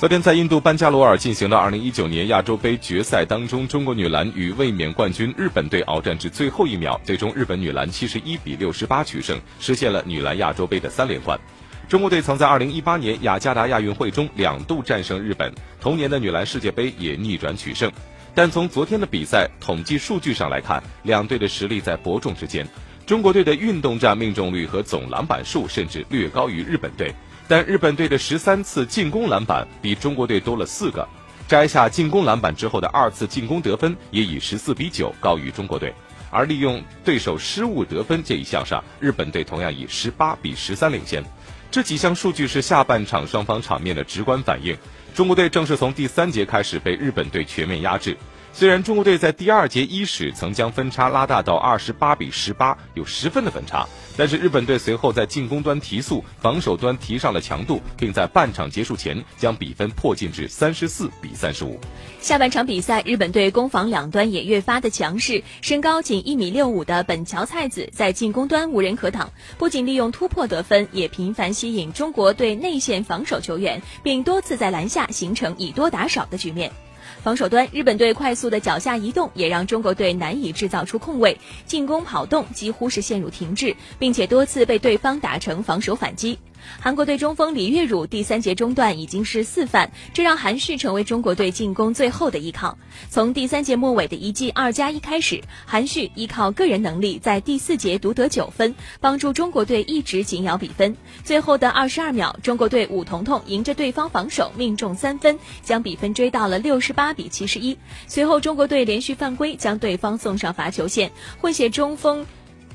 昨天在印度班加罗尔进行的2019年亚洲杯决赛当中，中国女篮与卫冕冠军日本队鏖战至最后一秒，最终日本女篮71比68取胜，实现了女篮亚洲杯的三连冠。中国队曾在2018年雅加达亚运会中两度战胜日本，同年的女篮世界杯也逆转取胜。但从昨天的比赛统计数据上来看，两队的实力在伯仲之间。中国队的运动战命中率和总篮板数甚至略高于日本队。但日本队的十三次进攻篮板比中国队多了四个，摘下进攻篮板之后的二次进攻得分也以十四比九高于中国队，而利用对手失误得分这一项上，日本队同样以十八比十三领先。这几项数据是下半场双方场面的直观反应。中国队正是从第三节开始被日本队全面压制。虽然中国队在第二节伊始曾将分差拉大到二十八比十八，有十分的分差，但是日本队随后在进攻端提速，防守端提上了强度，并在半场结束前将比分迫近至三十四比三十五。下半场比赛，日本队攻防两端也越发的强势，身高仅一米六五的本桥菜子在进攻端无人可挡，不仅利用突破得分，也频繁吸引中国队内线防守球员，并多次在篮下形成以多打少的局面。防守端，日本队快速的脚下移动也让中国队难以制造出空位，进攻跑动几乎是陷入停滞，并且多次被对方打成防守反击。韩国队中锋李月汝第三节中段已经是四犯，这让韩旭成为中国队进攻最后的依靠。从第三节末尾的一记二加一开始，韩旭依靠个人能力在第四节独得九分，帮助中国队一直紧咬比分。最后的二十二秒，中国队武彤彤迎着对方防守命中三分，将比分追到了六十八比七十一。随后中国队连续犯规，将对方送上罚球线。混血中锋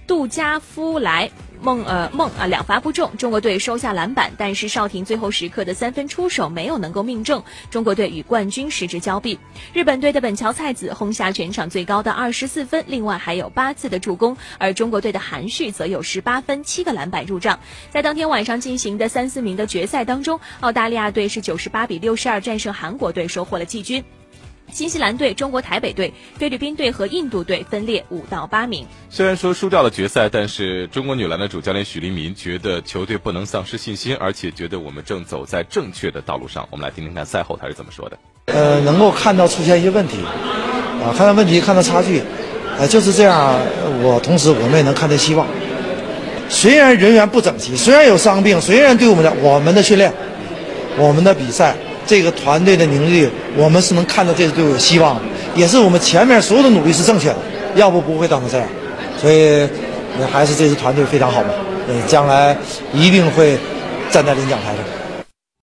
杜加夫莱。梦呃梦啊两罚不中，中国队收下篮板，但是少婷最后时刻的三分出手没有能够命中，中国队与冠军失之交臂。日本队的本桥菜子轰下全场最高的二十四分，另外还有八次的助攻，而中国队的韩旭则有十八分七个篮板入账。在当天晚上进行的三四名的决赛当中，澳大利亚队是九十八比六十二战胜韩国队，收获了季军。新西兰队、中国台北队、菲律宾队和印度队分列五到八名。虽然说输掉了决赛，但是中国女篮的主教练许黎民觉得球队不能丧失信心，而且觉得我们正走在正确的道路上。我们来听听看赛后他是怎么说的。呃，能够看到出现一些问题，啊，看到问题，看到差距，呃，就是这样。我同时我们也能看到希望。虽然人员不整齐，虽然有伤病，虽然对我们的我们的训练，我们的比赛。这个团队的凝聚力，我们是能看到这支队伍有希望，也是我们前面所有的努力是正确的，要不不会当成这样。所以，还是这支团队非常好嘛，呃，将来一定会站在领奖台上。